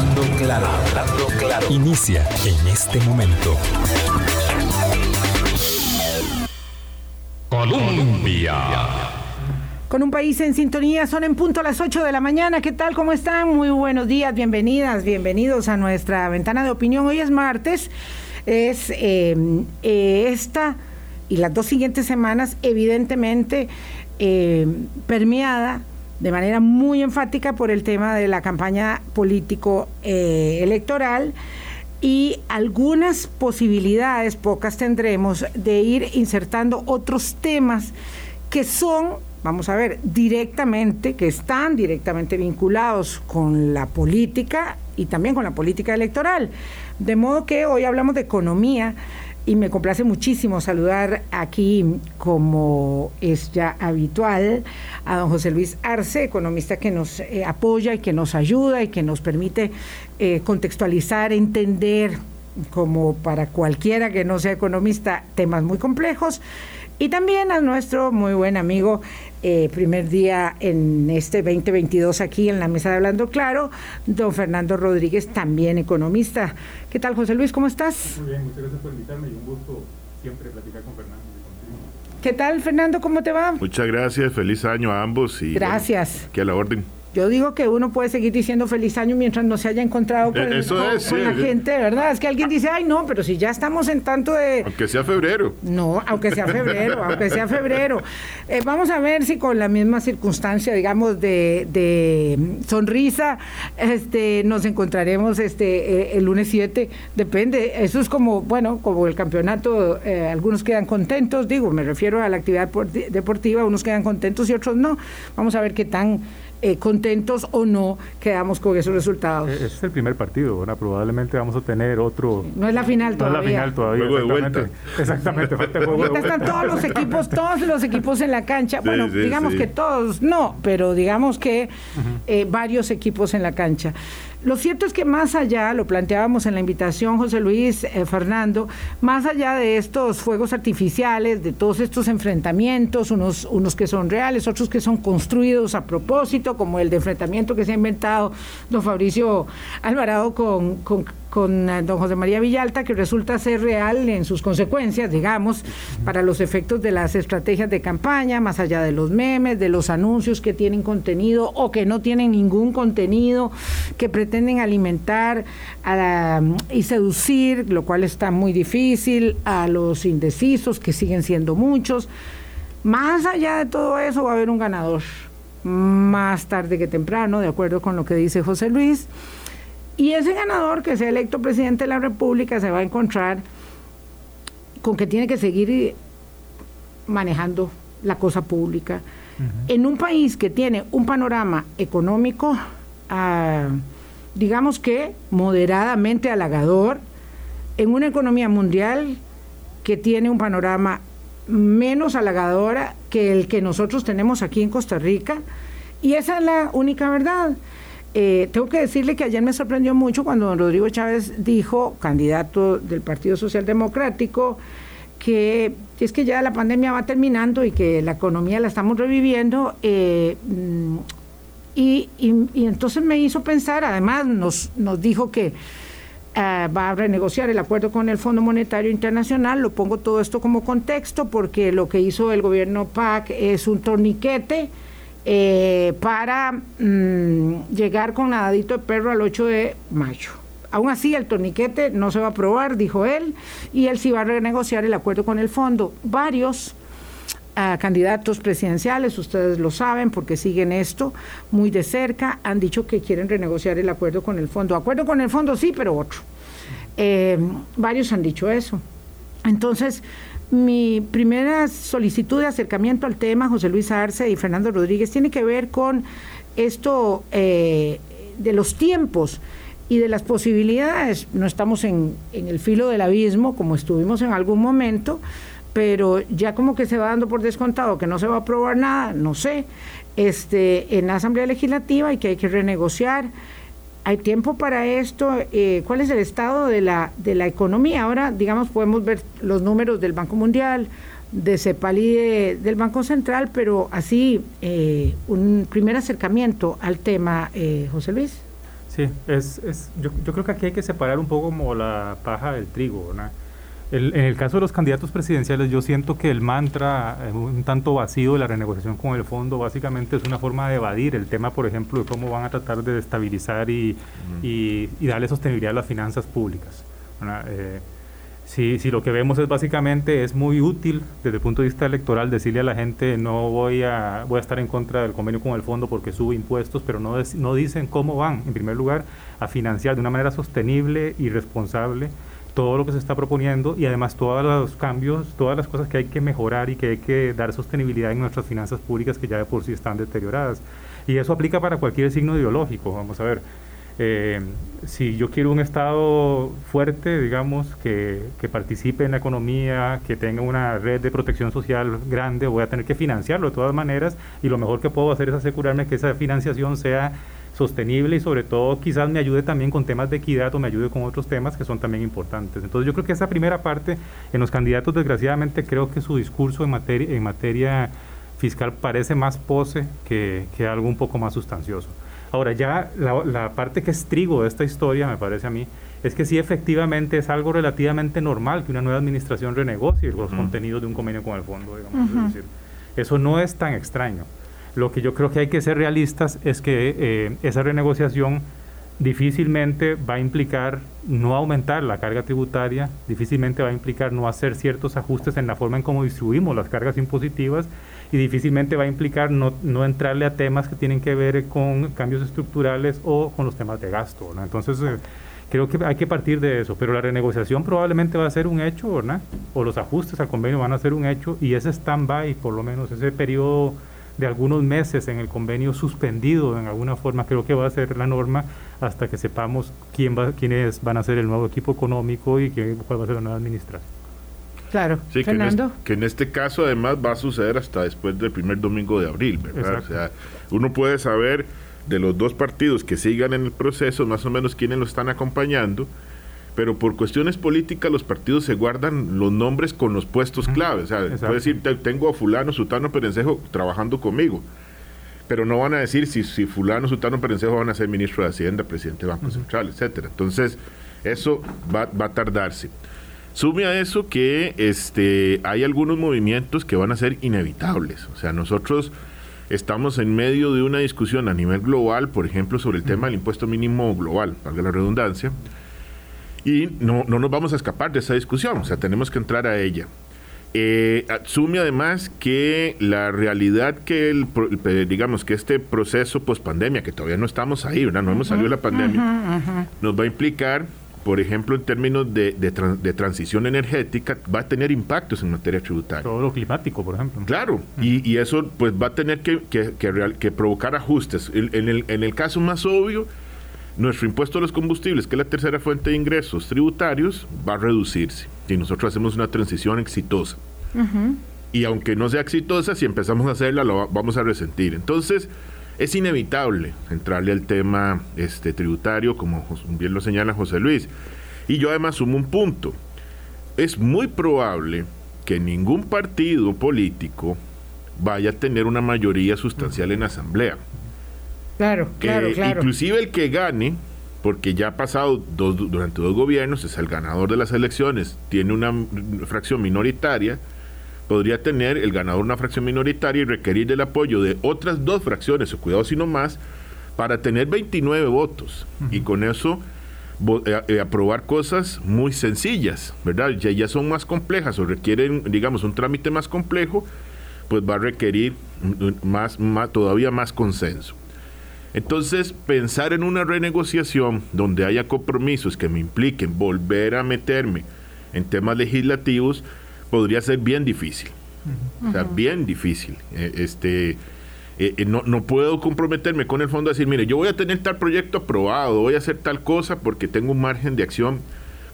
Hablando claro. Inicia en este momento. Colombia. Con un país en sintonía, son en punto a las 8 de la mañana. ¿Qué tal? ¿Cómo están? Muy buenos días, bienvenidas, bienvenidos a nuestra ventana de opinión. Hoy es martes, es eh, eh, esta y las dos siguientes semanas, evidentemente, eh, permeada de manera muy enfática por el tema de la campaña político-electoral y algunas posibilidades, pocas tendremos, de ir insertando otros temas que son, vamos a ver, directamente, que están directamente vinculados con la política y también con la política electoral. De modo que hoy hablamos de economía y me complace muchísimo saludar aquí, como es ya habitual, a don José Luis Arce, economista que nos eh, apoya y que nos ayuda y que nos permite eh, contextualizar, entender, como para cualquiera que no sea economista, temas muy complejos. Y también a nuestro muy buen amigo, eh, primer día en este 2022 aquí en la mesa de Hablando Claro, don Fernando Rodríguez, también economista. ¿Qué tal, José Luis? ¿Cómo estás? Muy bien, muchas gracias por invitarme y un gusto siempre platicar con Fernando. ¿Qué tal, Fernando? ¿Cómo te va? Muchas gracias, feliz año a ambos y gracias. que a la orden. Yo digo que uno puede seguir diciendo feliz año mientras no se haya encontrado con, Eh, eso con- es, con sí, la gente, ¿verdad? Es que alguien dice, ay, no, pero si ya estamos en tanto de... Aunque sea febrero. No, aunque sea febrero, aunque sea febrero. Eh, vamos a ver si con la misma circunstancia, digamos, de, de sonrisa, este, nos encontraremos este eh, el lunes 7. Depende, eso es como, bueno, como el campeonato, eh, algunos quedan contentos, digo, me refiero a la actividad porti- deportiva, unos quedan contentos y otros no. Vamos a ver qué tan eh, contentos o no quedamos con esos resultados. Ese es el primer partido. Probablemente vamos a tener otro. No es la final No es todavía. la final todavía. Juego de exactamente. vuelta. Exactamente, falta juego de Ahorita están vuelta. todos los equipos, todos los equipos en la cancha. Sí, bueno, sí, digamos sí. que todos, no, pero digamos que eh, varios equipos en la cancha. Lo cierto es que más allá, lo planteábamos en la invitación, José Luis, eh, Fernando, más allá de estos fuegos artificiales, de todos estos enfrentamientos, unos, unos que son reales, otros que son construidos a propósito, como el de enfrentamiento que se ha inventado don Fabricio Alvarado con, con, con eh, don José María Villalta, que resulta ser real en sus consecuencias, digamos, para los efectos de las estrategias de campaña, más allá de los memes, de los anuncios que tienen contenido o que no tienen ningún contenido, que pretenden alimentar la- y seducir, lo cual está muy difícil, a los indecisos, que siguen siendo muchos. Más allá de todo eso va a haber un ganador, más tarde que temprano, de acuerdo con lo que dice José Luis. Y ese ganador que sea electo presidente de la República se va a encontrar con que tiene que seguir manejando la cosa pública. En un país que tiene un panorama económico, ah, digamos que moderadamente halagador, en una economía mundial que tiene un panorama menos halagadora que el que nosotros tenemos aquí en Costa Rica, y esa es la única verdad. Eh, tengo que decirle que ayer me sorprendió mucho cuando don Rodrigo Chávez dijo, candidato del Partido Social Democrático, que es que ya la pandemia va terminando y que la economía la estamos reviviendo. eh, mm, y, entonces me hizo pensar, además nos, nos dijo que ah, va a renegociar el acuerdo con el Fondo Monetario Internacional. Lo pongo todo esto como contexto porque lo que hizo el gobierno PAC es un torniquete eh, para mm, llegar con nadadito de perro al 8 de mayo. Aún así, el torniquete no se va a aprobar, dijo él, y él sí va a renegociar el acuerdo con el fondo. Varios a candidatos presidenciales, ustedes lo saben porque siguen esto muy de cerca, han dicho que quieren renegociar el acuerdo con el fondo. Acuerdo con el fondo sí, pero otro. Eh, varios han dicho eso. Entonces, mi primera solicitud de acercamiento al tema, José Luis Arce y Fernando Rodríguez, tiene que ver con esto eh, de los tiempos y de las posibilidades. No estamos en, en el filo del abismo como estuvimos en algún momento, pero ya como que se va dando por descontado que no se va a aprobar nada, no sé, este, en la Asamblea Legislativa y que hay que renegociar. ¿Hay tiempo para esto? Eh, ¿Cuál es el estado de la, de la economía? Ahora, digamos, podemos ver los números del Banco Mundial, de CEPAL y de- del Banco Central, pero así, eh, un primer acercamiento al tema, eh, José Luis. Sí, es, es, yo, yo creo que aquí hay que separar un poco como la paja del trigo, ¿no? En el caso de los candidatos presidenciales, yo siento que el mantra, eh, un tanto vacío de la renegociación con el fondo, básicamente es una forma de evadir el tema, por ejemplo, de cómo van a tratar de estabilizar y, y, darle sostenibilidad a las finanzas públicas. Eh, si, si, lo que vemos es básicamente, es muy útil desde el punto de vista electoral decirle a la gente no voy a, voy a estar en contra del convenio con el fondo porque sube impuestos, pero no, no dicen cómo van, en primer lugar, a financiar de una manera sostenible y responsable todo lo que se está proponiendo y además todos los cambios, todas las cosas que hay que mejorar y que hay que dar sostenibilidad en nuestras finanzas públicas que ya de por sí están deterioradas. Y eso aplica para cualquier signo ideológico. Vamos a ver, eh, si yo quiero un Estado fuerte, digamos, que, que, participe en la economía, que tenga una red de protección social grande, voy a tener que financiarlo de todas maneras y lo mejor que puedo hacer es asegurarme que esa financiación sea sostenible y sobre todo quizás me ayude también con temas de equidad o me ayude con otros temas que son también importantes. Entonces yo creo que esa primera parte en los candidatos desgraciadamente creo que su discurso en materia, en materia fiscal parece más pose que, que algo un poco más sustancioso. Ahora ya la, la, parte que es trigo de esta historia me parece a mí es que sí efectivamente es algo relativamente normal que una nueva administración renegocie los contenidos de un convenio con el fondo, digamos. decir, eso no es tan extraño. Lo que yo creo que hay que ser realistas es que eh, esa renegociación difícilmente va a implicar no aumentar la carga tributaria, difícilmente va a implicar no hacer ciertos ajustes en la forma en cómo distribuimos las cargas impositivas y difícilmente va a implicar no, no entrarle a temas que tienen que ver con cambios estructurales o con los temas de gasto. Entonces, eh, creo que hay que partir de eso, pero la renegociación probablemente va a ser un hecho, ¿verdad? O los ajustes al convenio van a ser un hecho y ese stand-by, por lo menos ese periodo de algunos meses en el convenio suspendido en alguna forma, creo que va a ser la norma hasta que sepamos quién va, quiénes van a ser el nuevo equipo económico y qué, cuál va a ser la nueva administración. Claro, sí, Fernando. Que en, este, caso además va a suceder hasta después del primer domingo de abril, ¿verdad? O sea, uno puede saber de los dos partidos que sigan en el proceso, más o menos quiénes lo están acompañando, pero por cuestiones políticas los partidos se guardan los nombres con los puestos clave. O sea, puede decir, tengo a fulano, sutano, perencejo trabajando conmigo. Pero no van a decir si, si fulano, sutano, perencejo van a ser ministro de Hacienda, presidente del Banco Central, etcétera. Entonces, eso va, va, a tardarse. Sume a eso que este, hay algunos movimientos que van a ser inevitables. O sea, nosotros estamos en medio de una discusión a nivel global, por ejemplo, sobre el tema del impuesto mínimo global, valga la redundancia y no, no nos vamos a escapar de esa discusión, o sea, tenemos que entrar a ella. Eh, asume además que la realidad que el, digamos que este proceso post pandemia, que todavía no estamos ahí, ¿verdad? no hemos salido de la pandemia, nos va a implicar, por ejemplo, en términos de, de, transición energética, va a tener impactos en materia tributaria. Todo lo climático, por ejemplo. Claro, y, y, eso pues va a tener que, que, que, provocar ajustes. En el, en el caso más obvio, nuestro impuesto a los combustibles, que es la tercera fuente de ingresos tributarios, va a reducirse si nosotros hacemos una transición exitosa. Y aunque no sea exitosa, si empezamos a hacerla, lo vamos a resentir. Entonces, es inevitable entrarle al tema este, tributario, como bien lo señala José Luis. Y yo además sumo un punto. Es muy probable que ningún partido político vaya a tener una mayoría sustancial en asamblea. Claro, claro, claro. Inclusive el que gane, porque ya ha pasado dos, durante dos gobiernos, es el ganador de las elecciones, tiene una fracción minoritaria, podría tener el ganador una fracción minoritaria y requerir el apoyo de otras dos fracciones, o cuidado si no más, para tener 29 votos. Y con eso eh, eh, aprobar cosas muy sencillas, ¿verdad? Ya, ya son más complejas o requieren, digamos, un trámite más complejo, pues va a requerir más, más, todavía más consenso. Entonces, pensar en una renegociación donde haya compromisos que me impliquen volver a meterme en temas legislativos podría ser bien difícil. O sea, bien difícil. Eh, este, eh, eh, no, no, puedo comprometerme con el fondo a decir, mire, yo voy a tener tal proyecto aprobado, voy a hacer tal cosa porque tengo un margen de acción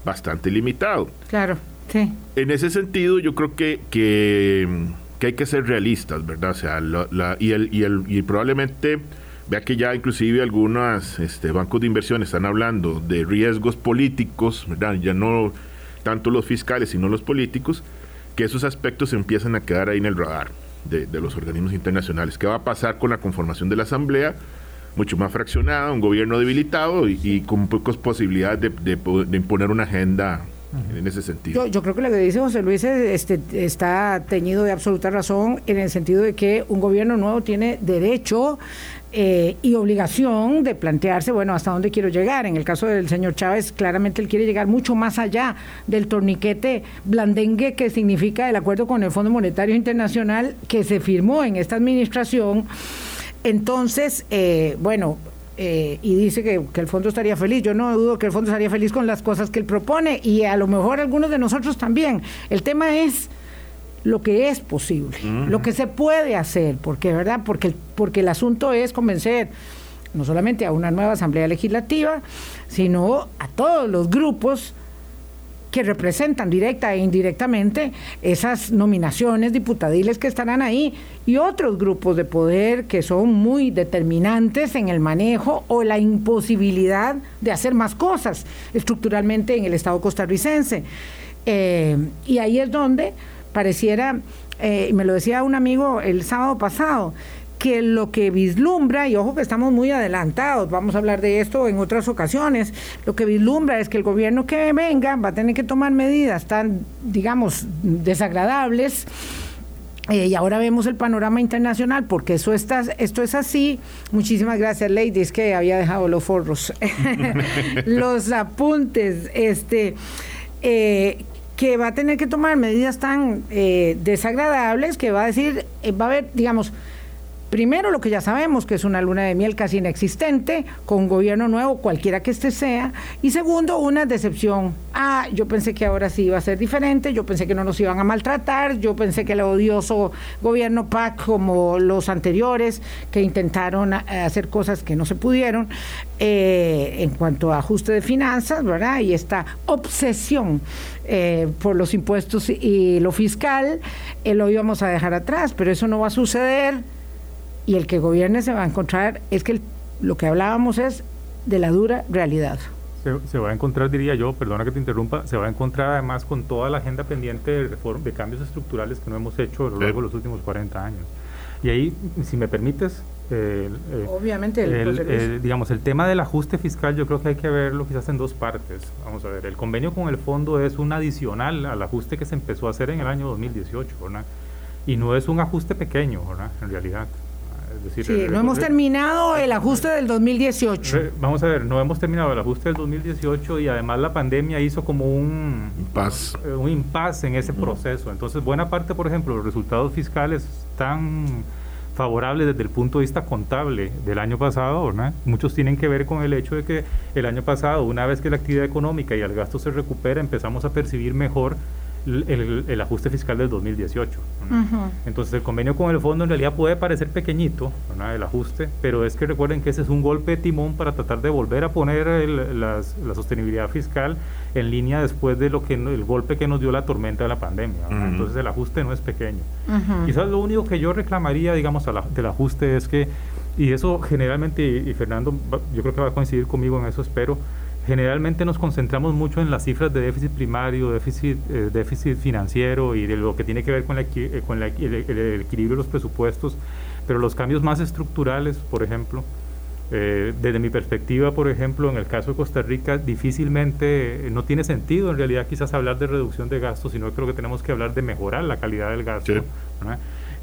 bastante limitado. Claro, sí. En ese sentido, yo creo que, que, hay que ser realistas, ¿verdad? O sea, y, el, y, el, y probablemente Vea que ya inclusive algunos este, bancos de inversión están hablando de riesgos políticos, ya no tanto los fiscales, sino los políticos, que esos aspectos empiezan a quedar ahí en el radar de, los organismos internacionales. ¿Qué va a pasar con la conformación de la Asamblea? mucho más fraccionada, un gobierno debilitado y, con pocas posibilidades de, de imponer una agenda en ese sentido. Yo, creo que lo que dice José Luis este, está teñido de absoluta razón en el sentido de que un gobierno nuevo tiene derecho eh, y obligación de plantearse, bueno, hasta dónde quiero llegar. En el caso del señor Chávez, claramente él quiere llegar mucho más allá del torniquete blandengue que significa el acuerdo con el Fondo Monetario Internacional que se firmó en esta administración. Entonces, eh, bueno, eh, y dice que, el fondo estaría feliz. Yo no dudo que el fondo estaría feliz con las cosas que él propone y a lo mejor algunos de nosotros también. El tema es lo que es posible, lo que se puede hacer, porque verdad, porque porque el asunto es convencer no solamente a una nueva asamblea legislativa, sino a todos los grupos que representan directa e indirectamente esas nominaciones diputadiles que estarán ahí y otros grupos de poder que son muy determinantes en el manejo o la imposibilidad de hacer más cosas estructuralmente en el Estado costarricense. Eh, y ahí es donde pareciera, eh, me lo decía un amigo el sábado pasado, lo que vislumbra, y ojo que estamos muy adelantados, vamos a hablar de esto en otras ocasiones, lo que vislumbra es que el gobierno que venga va a tener que tomar medidas tan, digamos, desagradables. Eh, y ahora vemos el panorama internacional, porque eso está, esto es así. Muchísimas gracias, Lady, es que había dejado los forros, los apuntes, este, eh, que va a tener que tomar medidas tan eh, desagradables que va a decir, va a haber, digamos, Primero, lo que ya sabemos, que es una luna de miel casi inexistente, con un gobierno nuevo, cualquiera que este sea. Y segundo, una decepción. Ah, yo pensé que ahora sí iba a ser diferente, yo pensé que no nos iban a maltratar, yo pensé que el odioso gobierno PAC, como los anteriores, que intentaron eh, hacer cosas que no se pudieron, eh, en cuanto a ajuste de finanzas, ¿verdad? Y esta obsesión eh, por los impuestos y lo fiscal, lo íbamos a dejar atrás, pero eso no va a suceder y el que gobierne se va a encontrar, es que lo que hablábamos es de la dura realidad. Se, va a encontrar, diría yo, perdona que te interrumpa, se va a encontrar además con toda la agenda pendiente de, reform, de cambios estructurales que no hemos hecho a lo largo de los últimos 40 años. Y ahí, si me permites, eh, obviamente, el, digamos, el tema del ajuste fiscal yo creo que hay que verlo quizás en dos partes. Vamos a ver, el convenio con el fondo es un adicional al ajuste que se empezó a hacer en el año 2018, ¿verdad? Y no es un ajuste pequeño, ¿verdad? En realidad sí, no hemos terminado el ajuste del 2018. Vamos a ver, no hemos terminado el ajuste del 2018 y además la pandemia hizo como un impasse, eh, un impasse en ese proceso. Entonces, buena parte, por ejemplo, los resultados fiscales están favorables desde el punto de vista contable del año pasado, ¿verdad? Muchos tienen que ver con el hecho de que el año pasado, una vez que la actividad económica y el gasto se recupera, empezamos a percibir mejor el, ajuste fiscal del 2018. Entonces el convenio con el fondo en realidad puede parecer pequeñito, el ajuste, pero es que recuerden que ese es un golpe de timón para tratar de volver a poner la sostenibilidad fiscal en línea después de lo que el golpe que nos dio la tormenta de la pandemia. Entonces el ajuste no es pequeño. Quizás lo único que yo reclamaría, digamos, del ajuste es que, y eso generalmente, y Fernando, yo creo que va a coincidir conmigo en eso, espero, generalmente nos concentramos mucho en las cifras de déficit primario, déficit, eh, déficit financiero y de lo que tiene que ver con, eh, con el, equilibrio de los presupuestos, pero los cambios más estructurales, por ejemplo, eh, desde mi perspectiva, por ejemplo, en el caso de Costa Rica, difícilmente no tiene sentido en realidad quizás hablar de reducción de gastos, sino creo que tenemos que hablar de mejorar la calidad del gasto.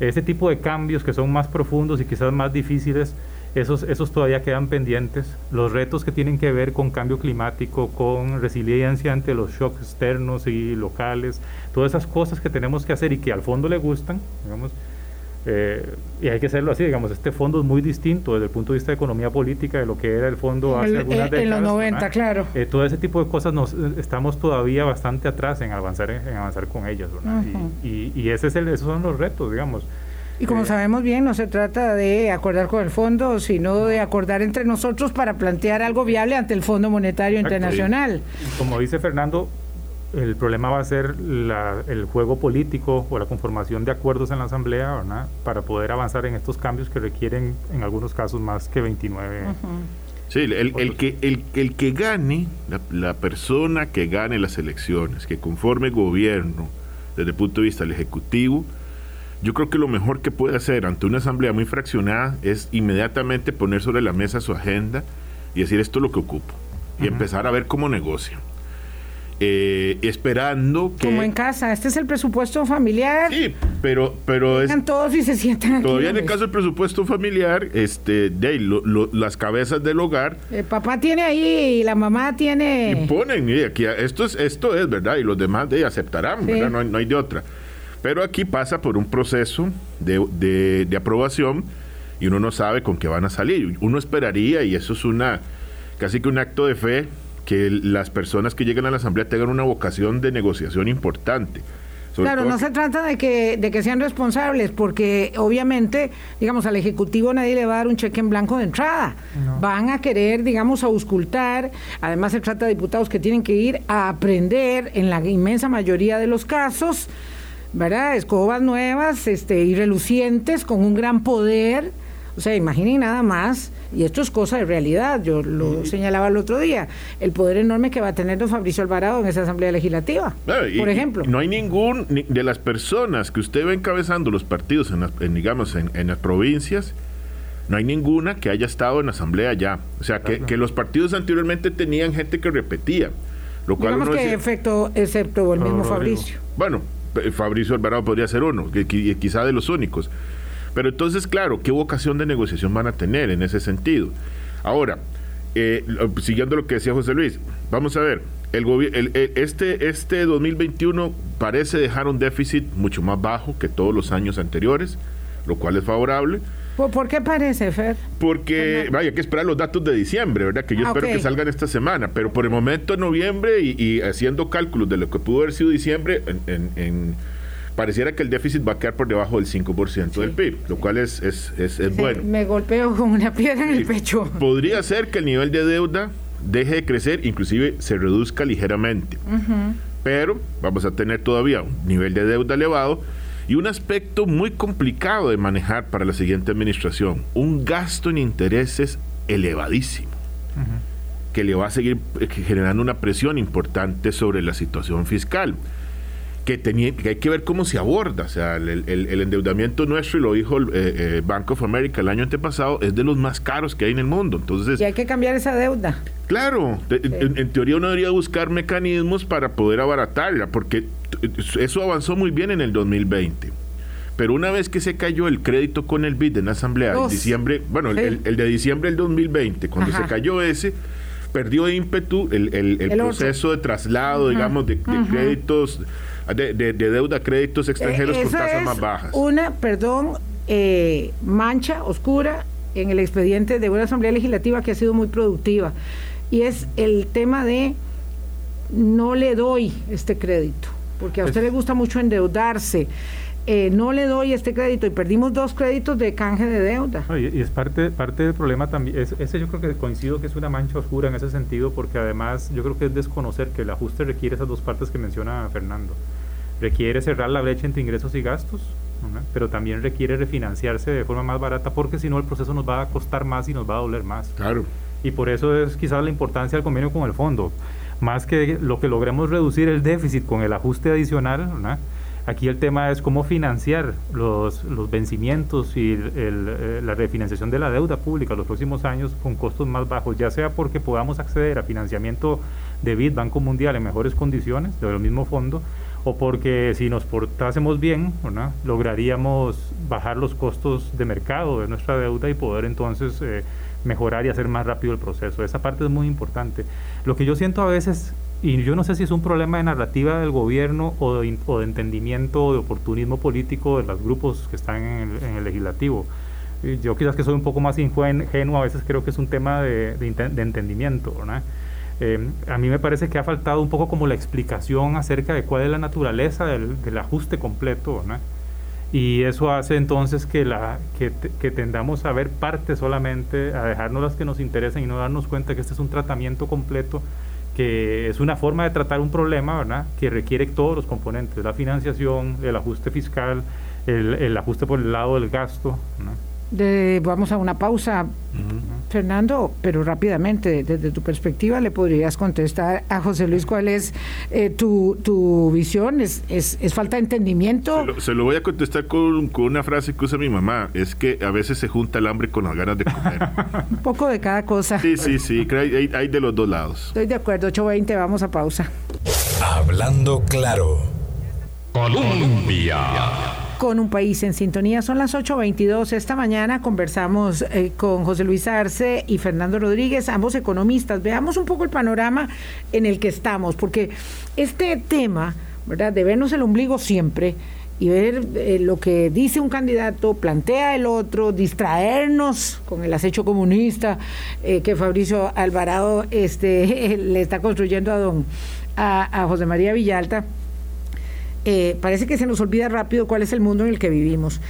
Ese tipo de cambios que son más profundos y quizás más difíciles esos, esos todavía quedan pendientes. Los retos que tienen que ver con cambio climático, con resiliencia ante los shocks externos y locales, todas esas cosas que tenemos que hacer y que al fondo le gustan, digamos, eh, y hay que hacerlo así, digamos, este fondo es muy distinto desde el punto de vista de economía política de lo que era el fondo hace algunas décadas. En los 90, claro. Eh, todo ese tipo de cosas nos estamos todavía bastante atrás en avanzar en, avanzar con ellas, y, y, ese es el, esos son los retos, digamos. Y como sabemos bien, no se trata de acordar con el fondo, sino de acordar entre nosotros para plantear algo viable ante el Fondo Monetario Internacional. Como dice Fernando, el problema va a ser el juego político o la conformación de acuerdos en la Asamblea ¿verdad? para poder avanzar en estos cambios que requieren en algunos casos más que 29. Sí, el, que, el, el que gane, la, la, persona que gane las elecciones, que conforme gobierno desde el punto de vista del Ejecutivo, yo creo que lo mejor que puede hacer ante una asamblea muy fraccionada es inmediatamente poner sobre la mesa su agenda y decir esto es lo que ocupo y empezar a ver cómo negocia. Eh, esperando que... Como en casa, este es el presupuesto familiar. Sí, pero, pero es... todos y se sientan Todavía en el caso del presupuesto familiar, este, de las cabezas del hogar... El papá tiene ahí y la mamá tiene... Y ponen, y aquí, esto es, esto es, ¿verdad? Y los demás de aceptarán, ¿verdad? No no hay de otra. Pero aquí pasa por un proceso de, de, aprobación y uno no sabe con qué van a salir. Uno esperaría, y eso es una casi que un acto de fe, que las personas que llegan a la Asamblea tengan una vocación de negociación importante. claro, no se trata de que, de que sean responsables, porque obviamente, digamos, al Ejecutivo nadie le va a dar un cheque en blanco de entrada. Van a querer, digamos, auscultar. Además, se trata de diputados que tienen que ir a aprender, en la inmensa mayoría de los casos, ¿verdad? Escobas nuevas este, y relucientes, con un gran poder. O sea, imaginen nada más, y esto es cosa de realidad, yo lo señalaba el otro día, el poder enorme que va a tener don Fabricio Alvarado en esa Asamblea Legislativa, por ejemplo. No hay ningún de las personas que usted ve encabezando los partidos, en, digamos, en, las provincias, no hay ninguna que haya estado en Asamblea ya. O sea, que, los partidos anteriormente tenían gente que repetía. Lo cual Digamos que efecto, excepto el mismo Fabricio. Bueno, Fabricio Alvarado podría ser uno, que, quizá de los únicos. Pero entonces, claro, ¿qué vocación de negociación van a tener en ese sentido? Ahora, eh, siguiendo lo que decía José Luis, vamos a ver, el, el, este, este 2021 parece dejar un déficit mucho más bajo que todos los años anteriores, lo cual es favorable. ¿Por, qué parece, Fer? Porque, vaya, hay que esperar los datos de diciembre, ¿verdad? Que yo ah, espero que salgan esta semana, pero por el momento en noviembre y, haciendo cálculos de lo que pudo haber sido diciembre, en, pareciera que el déficit va a quedar por debajo del 5% del PIB, lo cual es, es, es, bueno. Me golpeo con una piedra en el pecho. Podría ser que el nivel de deuda deje de crecer, inclusive se reduzca ligeramente. Pero vamos a tener todavía un nivel de deuda elevado y un aspecto muy complicado de manejar para la siguiente administración, un gasto en intereses elevadísimo, que le va a seguir eh, generando una presión importante sobre la situación fiscal que, tenía, que hay que ver cómo se aborda. O sea, el, endeudamiento nuestro, y lo dijo el eh, eh, Bank of America el año antepasado, es de los más caros que hay en el mundo. Entonces, y hay que cambiar esa deuda. Claro, en, teoría uno debería buscar mecanismos para poder abaratarla, porque eso avanzó muy bien en el 2020. Pero una vez que se cayó el crédito con el BID en la Asamblea, en diciembre, bueno, el, de diciembre del 2020, cuando se cayó ese, perdió ímpetu el, proceso de traslado, digamos, de, créditos de, de, deuda créditos extranjeros con tasas más bajas. Una, perdón, eh, mancha oscura en el expediente de una Asamblea Legislativa que ha sido muy productiva. Y es el tema de no le doy este crédito, porque a usted le gusta mucho endeudarse. Eh, no le doy este crédito y perdimos dos créditos de canje de deuda. y, es parte, parte del problema también, ese yo creo que coincido que es una mancha oscura en ese sentido, porque además yo creo que es desconocer que el ajuste requiere esas dos partes que menciona Fernando. Requiere cerrar la brecha entre ingresos y gastos, pero también requiere refinanciarse de forma más barata, porque si no el proceso nos va a costar más y nos va a doler más. Claro. Y por eso es quizás la importancia del convenio con el fondo. Más que lo que logremos reducir el déficit con el ajuste adicional, ¿no? Aquí el tema es cómo financiar los, vencimientos y eh, la refinanciación de la deuda pública los próximos años con costos más bajos, ya sea porque podamos acceder a financiamiento de BID, Banco Mundial, en mejores condiciones, del mismo fondo, o porque si nos portásemos bien, lograríamos bajar los costos de mercado de nuestra deuda y poder entonces eh, mejorar y hacer más rápido el proceso. Esa parte es muy importante. Lo que yo siento a veces y yo no sé si es un problema de narrativa del gobierno o de, o de entendimiento, de oportunismo político de los grupos que están en el, legislativo. Yo quizás que soy un poco más ingenuo, a veces creo que es un tema de, de, entendimiento. Eh, a mí me parece que ha faltado un poco como la explicación acerca de cuál es la naturaleza del, ajuste completo. Y eso hace entonces que, la, que, que, tendamos a ver parte solamente, a dejarnos las que nos interesan y no darnos cuenta que este es un tratamiento completo que es una forma de tratar un problema, ¿verdad? Que requiere todos los componentes, la financiación, el ajuste fiscal, el, ajuste por el lado del gasto. De, vamos a una pausa. Fernando, pero rápidamente, desde tu perspectiva, le podrías contestar a José Luis cuál es eh, tu, tu, visión. ¿Es, ¿Es, es, falta de entendimiento? Se lo, voy a contestar con, con, una frase que usa mi mamá: es que a veces se junta el hambre con las ganas de comer. Un poco de cada cosa. Sí, sí, sí, hay, hay de los dos lados. Estoy de acuerdo, 8.20, vamos a pausa. Hablando claro. Colombia con un país en sintonía. Son las 8.22. Esta mañana conversamos eh, con José Luis Arce y Fernando Rodríguez, ambos economistas. Veamos un poco el panorama en el que estamos, porque este tema, ¿verdad? De vernos el ombligo siempre y ver eh, lo que dice un candidato, plantea el otro, distraernos con el acecho comunista eh, que Fabricio Alvarado este, le está construyendo a don a, a José María Villalta eh, parece que se nos olvida rápido cuál es el mundo en el que vivimos.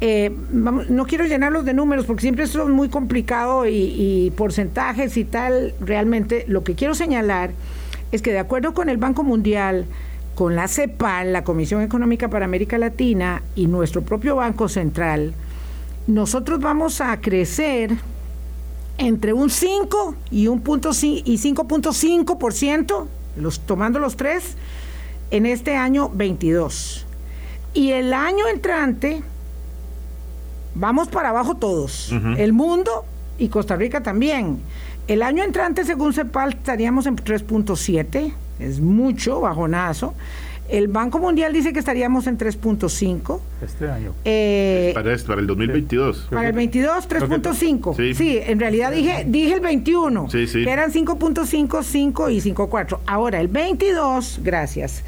Eh, no quiero llenarlos de números porque siempre esto es muy complicado y, porcentajes y tal. Realmente lo que quiero señalar es que de acuerdo con el Banco Mundial, con la CEPAL, la Comisión Económica para América Latina y nuestro propio Banco Central, nosotros vamos a crecer entre un 5 y un punto y 5.5%, los tomando los tres en este año 22. Y el año entrante, vamos para abajo todos, el mundo y Costa Rica también. El año entrante, según CEPAL, estaríamos en 3.7, es mucho, bajonazo. El Banco Mundial dice que estaríamos en 3.5. Este año. Eh, para, este, para el 2022. Para el 22, 3.5. Sí. sí. en realidad dije, dije el 21, sí, sí. que eran 5.5, 5 y 5.4. Ahora, el 22, gracias,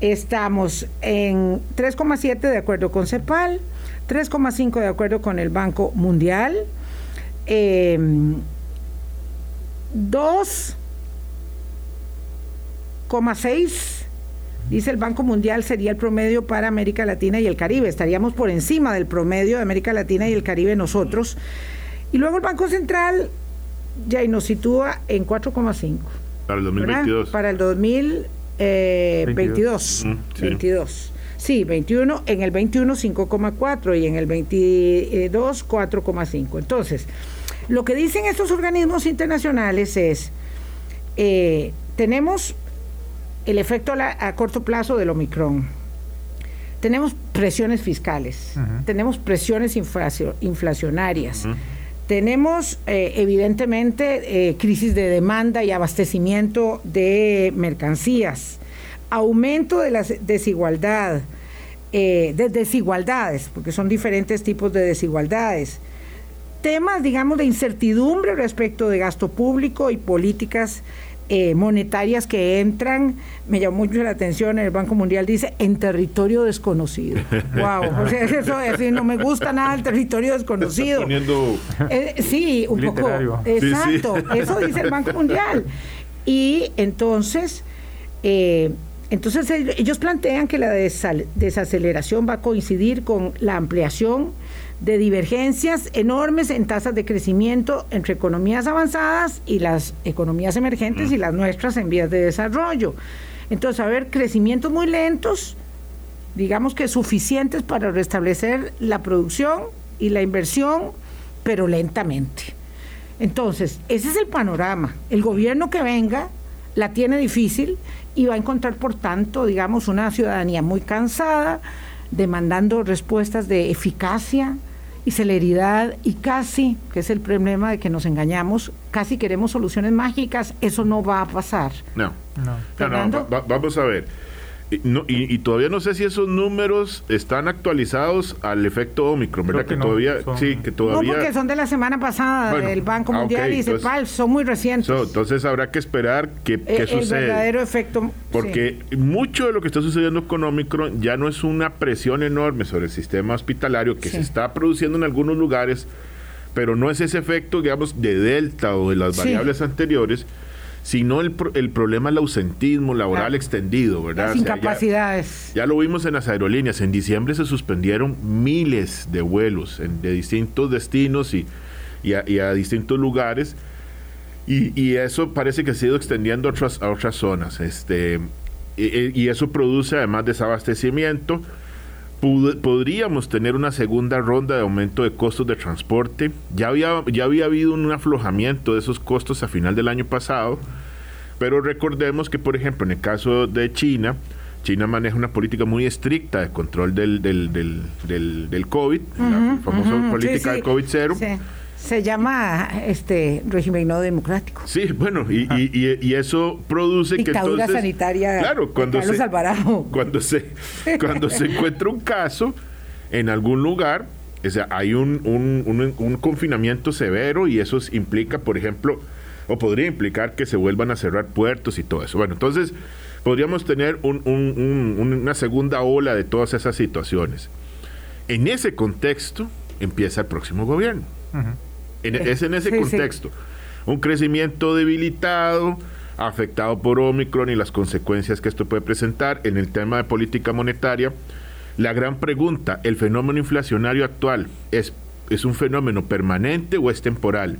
estamos en 3,7 de acuerdo con CEPAL, 3,5 de acuerdo con el Banco Mundial, eh, 2,6 dice el Banco Mundial, sería el promedio para América Latina y el Caribe. Estaríamos por encima del promedio de América Latina y el Caribe nosotros. Y luego el Banco Central ya nos sitúa en 4,5. Para el 2022. Para el 2022. 22. Sí, 21, en el 21 5,4 y en el 22 4,5. Entonces, lo que dicen estos organismos internacionales es, eh, tenemos el efecto a, corto plazo del Omicron. Tenemos presiones fiscales, tenemos presiones inflacionarias, tenemos eh, evidentemente eh, crisis de demanda y abastecimiento de mercancías, aumento de la desigualdad, eh, de desigualdades, porque son diferentes tipos de desigualdades, temas, digamos, de incertidumbre respecto de gasto público y políticas eh, monetarias que entran, me llamó mucho la atención, el Banco Mundial dice, en territorio desconocido. wow, o sea, eso, no me gusta nada el territorio desconocido. Eh, sí, un poco. Exacto, eso dice el Banco Mundial. Y entonces, eh, entonces ellos plantean que la desaceleración va a coincidir con la ampliación de divergencias enormes en tasas de crecimiento entre economías avanzadas y las economías emergentes y las nuestras en vías de desarrollo. Entonces, a ver, crecimientos muy lentos, digamos que suficientes para restablecer la producción y la inversión, pero lentamente. Entonces, ese es el panorama. El gobierno que venga la tiene difícil y va a encontrar, por tanto, digamos, una ciudadanía muy cansada, demandando respuestas de eficacia y celeridad y casi, que es el problema de que nos engañamos, casi queremos soluciones mágicas, eso no va a pasar. No, no, vamos a ver. Y, todavía no sé si esos números están actualizados al efecto Omicron, ¿verdad? Que, todavía, sí, que todavía. No, porque son de la semana pasada del Banco ah, Mundial y CEPAL, son muy recientes. entonces habrá que esperar que, que el, sucede. El verdadero efecto. Porque mucho de lo que está sucediendo con Omicron ya no es una presión enorme sobre el sistema hospitalario que se está produciendo en algunos lugares, pero no es ese efecto, digamos, de Delta o de las variables anteriores sino el, el problema el ausentismo laboral extendido, ¿verdad? Las incapacidades. ya, lo vimos en las aerolíneas. En diciembre se suspendieron miles de vuelos de distintos destinos y, a, distintos lugares. Y, eso parece que se ha ido extendiendo a otras, otras zonas. Este, y, eso produce además desabastecimiento. Podríamos tener una segunda ronda de aumento de costos de transporte. Ya había, ya había habido un aflojamiento de esos costos a final del año pasado, pero recordemos que, por ejemplo, en el caso de China, China maneja una política muy estricta de control del, del, del, del, COVID, la famosa política de COVID cero. Se llama este régimen no democrático. Sí, bueno, y, y, y eso produce que entonces... sanitaria claro, cuando se, Cuando se, cuando se encuentra un caso en algún lugar, o sea, hay un, un, un, confinamiento severo y eso implica, por ejemplo, o podría implicar que se vuelvan a cerrar puertos y todo eso. Bueno, entonces podríamos tener una segunda ola de todas esas situaciones. En ese contexto empieza el próximo gobierno. Es en ese contexto. Un crecimiento debilitado, afectado por Omicron y las consecuencias que esto puede presentar en el tema de política monetaria. La gran pregunta, ¿el fenómeno inflacionario actual es, es un fenómeno permanente o es temporal?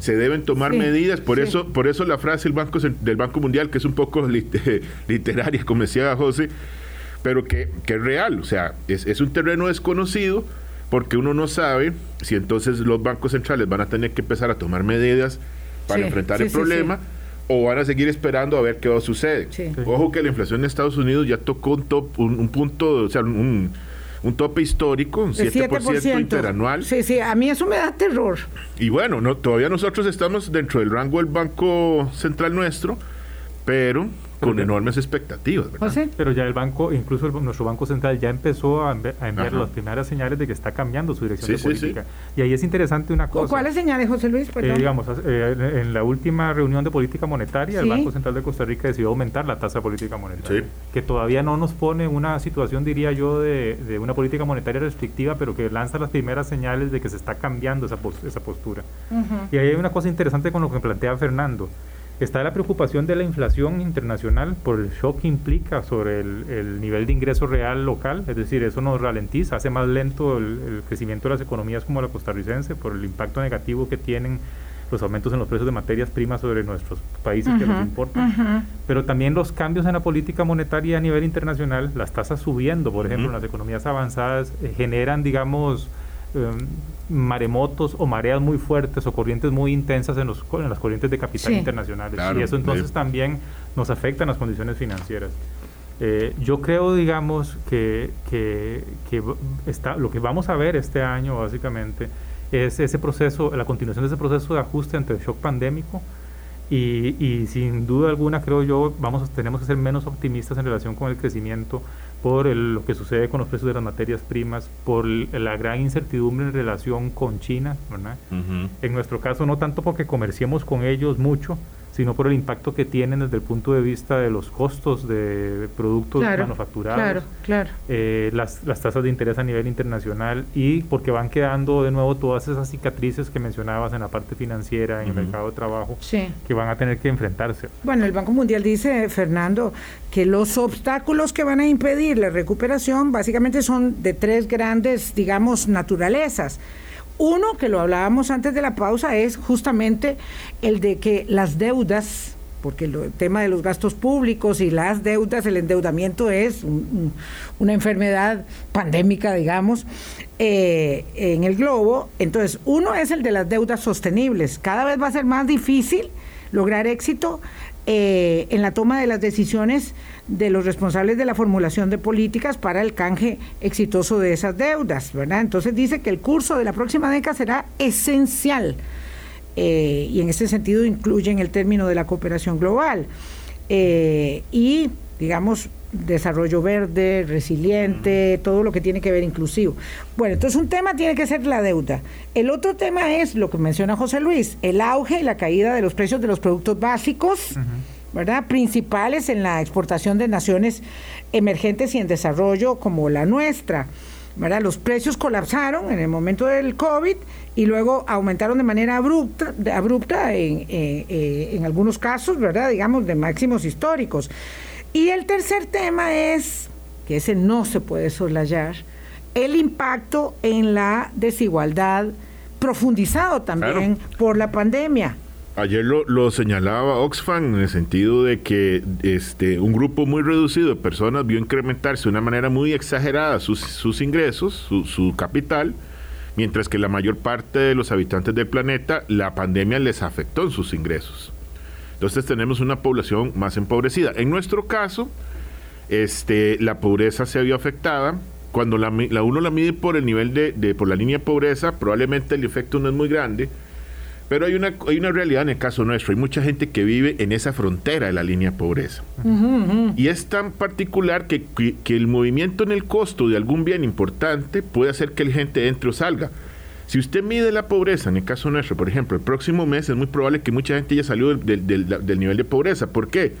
se deben tomar medidas, por eso por eso la frase del Banco, del Banco Mundial, que es un poco literaria, como decía José, pero que, que es real, o sea, es, es, un terreno desconocido porque uno no sabe si entonces los bancos centrales van a tener que empezar a tomar medidas para enfrentar el problema o van a seguir esperando a ver qué va a suceder. Ojo que la inflación en Estados Unidos ya tocó un, top, un punto, o sea, un un tope histórico, un 7%, interanual. Sí, sí, a mí eso me da terror. Y bueno, no, todavía nosotros estamos dentro del rango del Banco Central nuestro, pero con enormes expectativas. Pero ya el banco, incluso nuestro Banco Central ya empezó a, enviar, las primeras señales de que está cambiando su dirección de política. Y ahí es interesante una cosa. ¿Cuáles señales, José Luis? Eh, digamos, eh, en la última reunión de política monetaria, el Banco Central de Costa Rica decidió aumentar la tasa de política monetaria, que todavía no nos pone una situación, diría yo, de, de, una política monetaria restrictiva, pero que lanza las primeras señales de que se está cambiando esa, esa postura. Y ahí hay una cosa interesante con lo que plantea Fernando. Está la preocupación de la inflación internacional por el shock que implica sobre el, nivel de ingreso real local, es decir, eso nos ralentiza, hace más lento el, crecimiento de las economías como la costarricense por el impacto negativo que tienen los aumentos en los precios de materias primas sobre nuestros países que nos importan, pero también los cambios en la política monetaria a nivel internacional, las tasas subiendo, por ejemplo, en las economías avanzadas, eh, generan, digamos, Em, maremotos o mareas muy fuertes o corrientes muy intensas en, los, en las corrientes de capital internacionales. y eso entonces también nos afecta en las condiciones financieras. Eh, yo creo, digamos, que, que, que, está, lo que vamos a ver este año básicamente es ese proceso, la continuación de ese proceso de ajuste ante el shock pandémico y, y sin duda alguna creo yo vamos tenemos que ser menos optimistas en relación con el crecimiento por lo que sucede con los precios de las materias primas, por la gran incertidumbre en relación con China, ¿verdad? En nuestro caso no tanto porque comerciemos con ellos mucho, sino por el impacto que tienen desde el punto de vista de los costos de productos manufacturados, claro, eh, las, las, tasas de interés a nivel internacional y porque van quedando de nuevo todas esas cicatrices que mencionabas en la parte financiera, en el mercado de trabajo, que van a tener que enfrentarse. Bueno, el Banco Mundial dice, Fernando, que los obstáculos que van a impedir la recuperación básicamente son de tres grandes, digamos, naturalezas. Uno, que lo hablábamos antes de la pausa, es justamente el de que las deudas, porque el tema de los gastos públicos y las deudas, el endeudamiento es una enfermedad pandémica, digamos, eh, en el globo. Entonces, uno es el de las deudas sostenibles. Cada vez va a ser más difícil lograr éxito eh, en la toma de las decisiones de los responsables de la formulación de políticas para el canje exitoso de esas deudas, ¿verdad? Entonces dice que el curso de la próxima década será esencial eh, y en ese sentido incluyen el término de la cooperación global eh, y, digamos, desarrollo verde, resiliente, todo lo que tiene que ver inclusivo. Bueno, entonces un tema tiene que ser la deuda. El otro tema es lo que menciona José Luis, el auge y la caída de los precios de los productos básicos, ¿verdad? Principales en la exportación de naciones emergentes y en desarrollo como la nuestra. ¿verdad? Los precios colapsaron en el momento del COVID y luego aumentaron de manera abrupta, abrupta en, eh, en algunos casos, ¿verdad? Digamos, de máximos históricos. Y el tercer tema es, que ese no se puede soslayar, el impacto en la desigualdad profundizado también por la pandemia. Ayer lo, lo, señalaba Oxfam en el sentido de que este, un grupo muy reducido de personas vio incrementarse de una manera muy exagerada sus, sus ingresos, su, su, capital, mientras que la mayor parte de los habitantes del planeta la pandemia les afectó en sus ingresos. Entonces tenemos una población más empobrecida. En nuestro caso, este, la pobreza se vio afectada. Cuando la, la uno la mide por el nivel de, de, por la línea de pobreza, probablemente el efecto no es muy grande pero hay una, hay una realidad en el caso nuestro. Hay mucha gente que vive en esa frontera de la línea de pobreza. Uh -huh. Y es tan particular que, que, que, el movimiento en el costo de algún bien importante puede hacer que la gente entre o salga. Si usted mide la pobreza, en el caso nuestro, por ejemplo, el próximo mes es muy probable que mucha gente ya salió del, nivel de pobreza. ¿Por qué?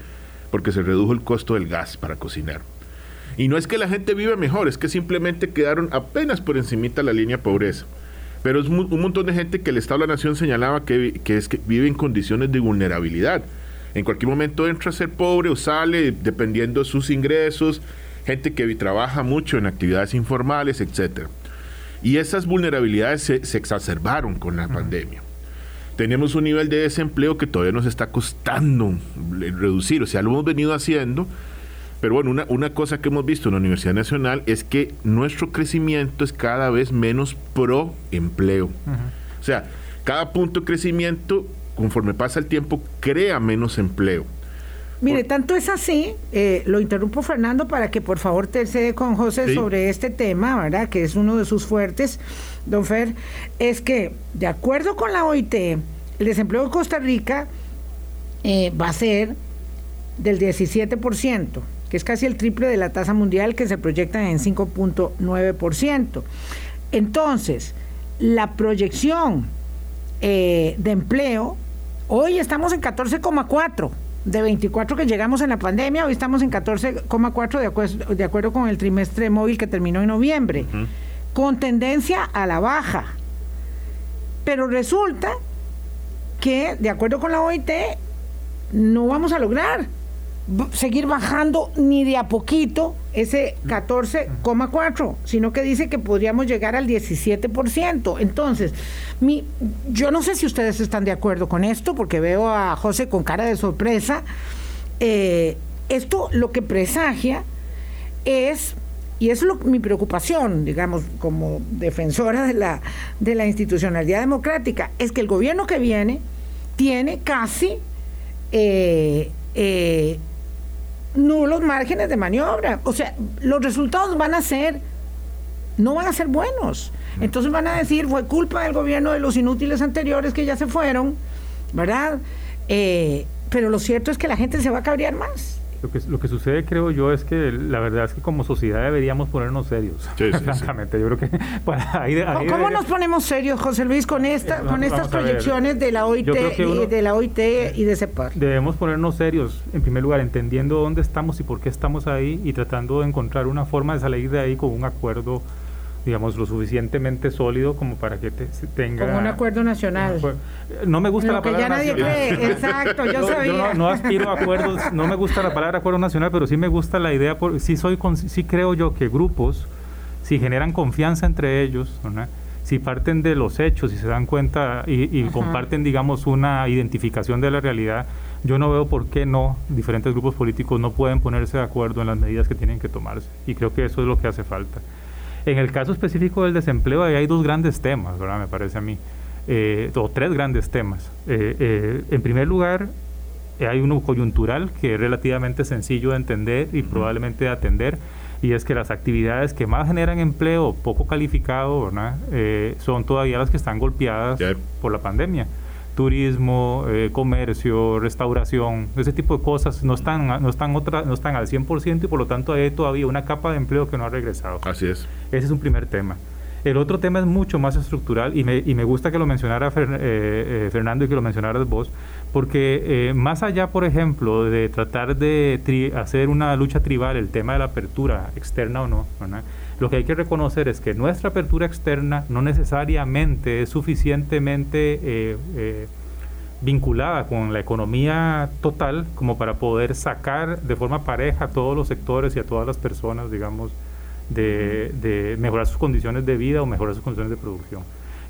Porque se redujo el costo del gas para cocinar. Y no es que la gente vive mejor, es que simplemente quedaron apenas por encimita la línea pobreza. Pero es un montón de gente que el Estado de la Nación señalaba que, que, vive en condiciones de vulnerabilidad. En cualquier momento entra a ser pobre o sale dependiendo de sus ingresos, gente que trabaja mucho en actividades informales, etc. Y esas vulnerabilidades se, se exacerbaron con la uh -huh. pandemia. Tenemos un nivel de desempleo que todavía nos está costando reducir, o sea, lo hemos venido haciendo, pero bueno, una, una, cosa que hemos visto en la Universidad Nacional es que nuestro crecimiento es cada vez menos pro empleo. Uh -huh. O sea, cada punto de crecimiento, conforme pasa el tiempo, crea menos empleo. Mire, tanto es así, eh, lo interrumpo Fernando para que por favor te cede con José sí. sobre este tema, ¿verdad? Que es uno de sus fuertes, don Fer, es que de acuerdo con la OIT, el desempleo de Costa Rica eh, va a ser del 17% que es casi el triple de la tasa mundial que se proyecta en 5.9%. Entonces, la proyección eh, de empleo, hoy estamos en 14,4 de 24 que llegamos en la pandemia, hoy estamos en 14,4 de, acuerdo, de acuerdo con el trimestre móvil que terminó en noviembre, uh -huh. con tendencia a la baja. Pero resulta que, de acuerdo con la OIT, no vamos a lograr seguir bajando ni de a poquito ese 14,4, sino que dice que podríamos llegar al 17%. Entonces, mi, yo no sé si ustedes están de acuerdo con esto, porque veo a José con cara de sorpresa. Eh, esto lo que presagia es, y es lo, mi preocupación, digamos, como defensora de la, de la institucionalidad democrática, es que el gobierno que viene tiene casi... Eh, eh, nulos márgenes de maniobra. O sea, los resultados van a ser, no van a ser buenos. Entonces van a decir, fue culpa del gobierno de los inútiles anteriores que ya se fueron, ¿verdad? Eh, pero lo cierto es que la gente se va a cabrear más. Lo que, lo que sucede, creo yo, es que la verdad es que como sociedad deberíamos ponernos serios. Sí, sí, francamente, sí. yo creo que para ahí, ahí ¿Cómo debería... nos ponemos serios, José Luis, con esta, con estas proyecciones de la OIT uno, y de la OIT y de CEPAR? Debemos ponernos serios, en primer lugar, entendiendo dónde estamos y por qué estamos ahí y tratando de encontrar una forma de salir de ahí con un acuerdo digamos, lo suficientemente sólido como para que te, tenga... Como un acuerdo nacional. Un no me gusta la palabra que ya nadie nacional. cree, exacto, yo no, sabía. Yo no, no, aspiro a acuerdos, no me gusta la palabra acuerdo nacional, pero sí me gusta la idea, por, sí, soy, sí creo yo que grupos, si generan confianza entre ellos, si parten de los hechos y se dan cuenta y, y comparten, digamos, una identificación de la realidad, yo no veo por qué no diferentes grupos políticos no pueden ponerse de acuerdo en las medidas que tienen que tomarse. Y creo que eso es lo que hace falta. En el caso específico del desempleo, ahí hay dos grandes temas, ¿verdad? Me parece a mí, eh, o tres grandes temas. Eh, eh, en primer lugar, hay uno coyuntural que es relativamente sencillo de entender y uh -huh. probablemente de atender, y es que las actividades que más generan empleo poco calificado, ¿verdad? son todavía las que están golpeadas yeah. por la pandemia turismo, eh, comercio, restauración, ese tipo de cosas no están, no están, otra, no están al 100% y por lo tanto hay todavía una capa de empleo que no ha regresado. Así es. Ese es un primer tema. El otro tema es mucho más estructural y me, y me gusta que lo mencionara Fer, eh, eh, Fernando y que lo mencionaras vos, porque más allá, por ejemplo, de tratar de tri hacer una lucha tribal, el tema de la apertura externa o no, ¿verdad? Lo que hay que reconocer es que nuestra apertura externa no necesariamente es suficientemente eh, eh, vinculada con la economía total como para poder sacar de forma pareja a todos los sectores y a todas las personas, digamos, de, de mejorar sus condiciones de vida o mejorar sus condiciones de producción.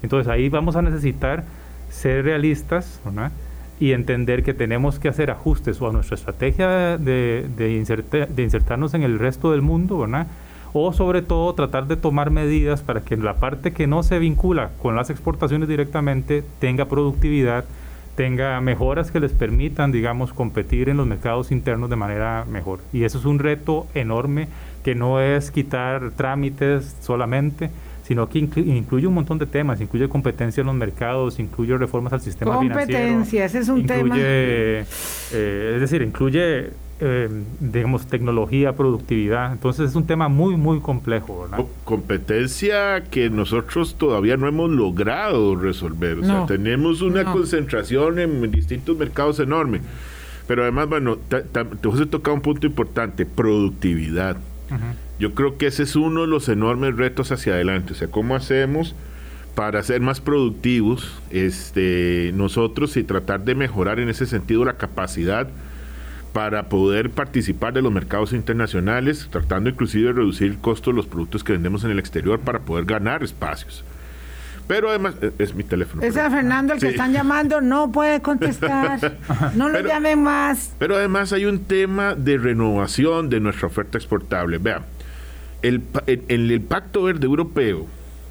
Entonces ahí vamos a necesitar ser realistas, ¿verdad? y entender que tenemos que hacer ajustes o a nuestra estrategia de, de, de insertarnos en el resto del mundo, ¿verdad? O sobre todo tratar de tomar medidas para que la parte que no se vincula con las exportaciones directamente tenga productividad, tenga mejoras que les permitan, digamos, competir en los mercados internos de manera mejor. Y eso es un reto enorme que no es quitar trámites solamente, sino que incluye un montón de temas, incluye competencia en los mercados, incluye reformas al sistema financiero. Competencia, ese es un tema. Eh, es decir, incluye, eh, digamos, tecnología, productividad. Entonces es un tema muy, muy complejo. Competencia que nosotros todavía no hemos logrado resolver. O sea, tenemos una concentración en distintos mercados enorme. Pero además, bueno, te, te, tocado un punto importante, productividad. Yo creo que ese es uno de los enormes retos hacia adelante. O sea, ¿cómo hacemos para ser más productivos este, nosotros y tratar de mejorar en ese sentido la capacidad para poder participar de los mercados internacionales, tratando inclusive de reducir el costo de los productos que vendemos en el exterior para poder ganar espacios? Pero además, e, es, mi teléfono. Es a Fernando el que están llamando, no puede contestar, no lo llamen más. Pero además hay un tema de renovación de nuestra oferta exportable. Vean, el, el, el Pacto Verde Europeo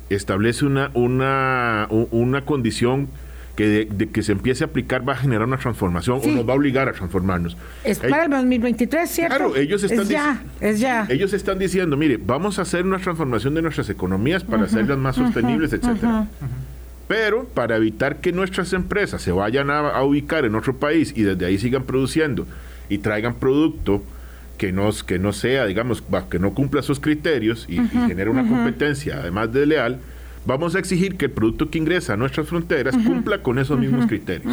establece una, una, una condición que de, que se empiece a aplicar va a generar una transformación o nos va a obligar a transformarnos. Es para el 2023, ¿cierto? Claro, ellos están es ya, es ya. Ellos están diciendo, mire, vamos a hacer una transformación de nuestras economías para hacerlas más sostenibles, etcétera. Pero para evitar que nuestras empresas se vayan a, ubicar en otro país y desde ahí sigan produciendo y traigan producto que no, que no sea, digamos, que no cumpla sus criterios y, genere una competencia además de leal, vamos a exigir que el producto que ingresa a nuestras fronteras cumpla con esos mismos criterios.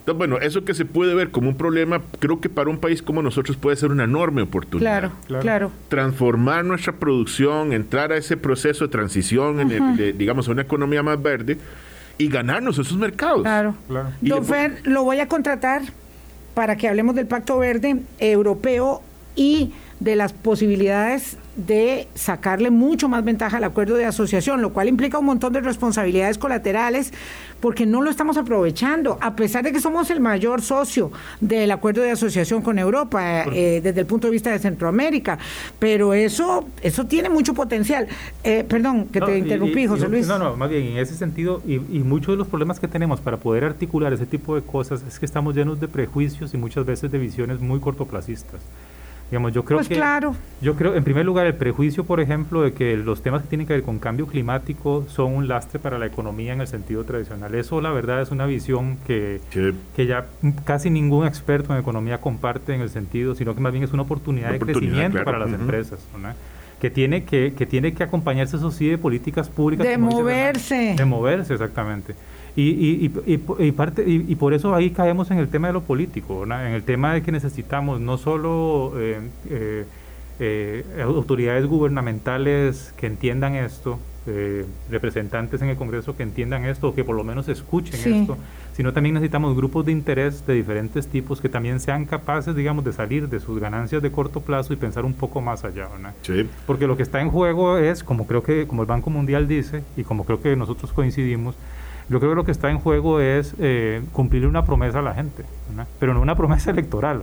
Entonces, bueno, eso que se puede ver como un problema, creo que para un país como nosotros puede ser una enorme oportunidad. Claro, claro. Transformar nuestra producción, entrar a ese proceso de transición, en de, digamos, a una economía más verde y ganarnos esos mercados. Claro. claro. Don Fer, lo voy a contratar para que hablemos del Pacto Verde Europeo y de las posibilidades de sacarle mucho más ventaja al acuerdo de asociación, lo cual implica un montón de responsabilidades colaterales porque no lo estamos aprovechando, a pesar de que somos el mayor socio del acuerdo de asociación con Europa eh, desde el punto de vista de Centroamérica, pero eso eso tiene mucho potencial. Eh, perdón, que te interrumpí, José Luis. No, no, más bien en ese sentido y, y muchos de los problemas que tenemos para poder articular ese tipo de cosas es que estamos llenos de prejuicios y muchas veces de visiones muy cortoplacistas yo creo pues que, claro. Yo creo, en primer lugar, el prejuicio, por ejemplo, de que los temas que tienen que ver con cambio climático son un lastre para la economía en el sentido tradicional. Eso, la verdad, es una visión que, que ya casi ningún experto en economía comparte en el sentido, sino que más bien es una oportunidad, de crecimiento para las empresas. que tiene que, que tiene que acompañarse, eso sí, de políticas públicas. De moverse. de moverse, exactamente. Y, y, y, parte, y, por eso ahí caemos en el tema de lo político, en el tema de que necesitamos no solo eh, eh, eh, autoridades gubernamentales que entiendan esto, representantes en el Congreso que entiendan esto, o que por lo menos escuchen esto, sino también necesitamos grupos de interés de diferentes tipos que también sean capaces, digamos, de salir de sus ganancias de corto plazo y pensar un poco más allá, Porque lo que está en juego es, como creo que, como el Banco Mundial dice, y como creo que nosotros coincidimos, yo creo que lo que está en juego es eh, cumplir una promesa a la gente, pero no una promesa electoral,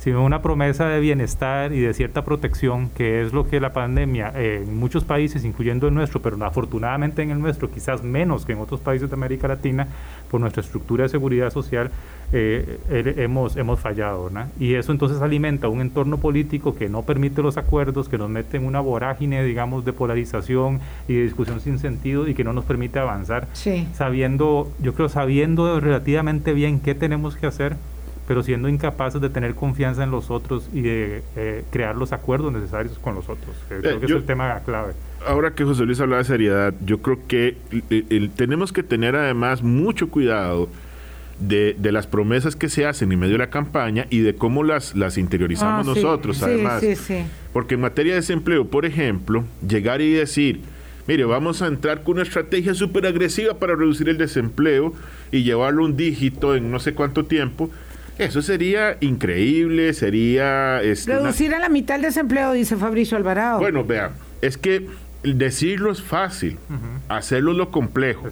sino una promesa de bienestar y de cierta protección, que es lo que la pandemia eh, en muchos países, incluyendo el nuestro, pero afortunadamente en el nuestro, quizás menos que en otros países de América Latina, por nuestra estructura de seguridad social, eh, hemos, hemos fallado. Y eso entonces alimenta un entorno político que no permite los acuerdos, que nos mete en una vorágine, digamos, de polarización y de discusión sin sentido y que no nos permite avanzar, sabiendo, yo creo, sabiendo relativamente bien qué tenemos que hacer pero siendo incapaces de tener confianza en los otros y de eh, crear los acuerdos necesarios con los otros. Creo que es el tema clave. Ahora que José Luis habla de seriedad, yo creo que tenemos que tener además mucho cuidado de, las promesas que se hacen en medio de la campaña y de cómo las, las interiorizamos ah, nosotros, además. Porque en materia de desempleo, por ejemplo, llegar y decir, mire, vamos a entrar con una estrategia súper agresiva para reducir el desempleo y llevarlo un dígito en no sé cuánto tiempo, eso sería increíble, sería... Este, Reducir a la mitad el desempleo, dice Fabricio Alvarado. Bueno, vea, es que decirlo es fácil, hacerlo es lo complejo.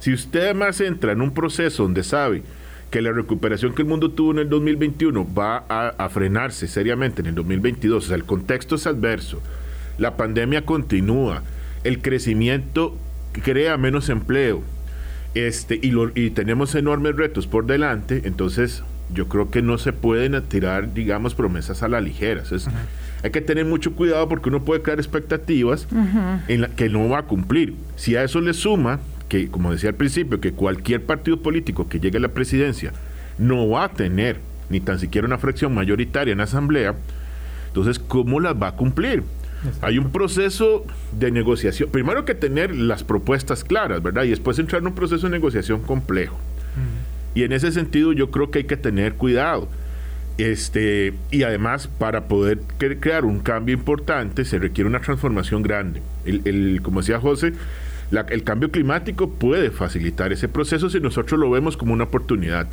Si usted además entra en un proceso donde sabe que la recuperación que el mundo tuvo en el 2021 va a, frenarse seriamente en el 2022, o sea, el contexto es adverso, la pandemia continúa, el crecimiento crea menos empleo, este, y, y tenemos enormes retos por delante, entonces yo creo que no se pueden tirar, digamos, promesas a la ligera. Hay que tener mucho cuidado porque uno puede crear expectativas en la que no va a cumplir. Si a eso le suma que, como decía al principio, que cualquier partido político que llegue a la presidencia no va a tener ni tan siquiera una fracción mayoritaria en la asamblea, entonces, ¿cómo las va a cumplir? Hay un proceso de negociación. Primero que tener las propuestas claras, ¿verdad? Y después entrar en un proceso de negociación complejo. Y en ese sentido yo creo que hay que tener cuidado. Este, y además, para poder crear un cambio importante, se requiere una transformación grande. El, como decía José, el cambio climático puede facilitar ese proceso si nosotros lo vemos como una oportunidad.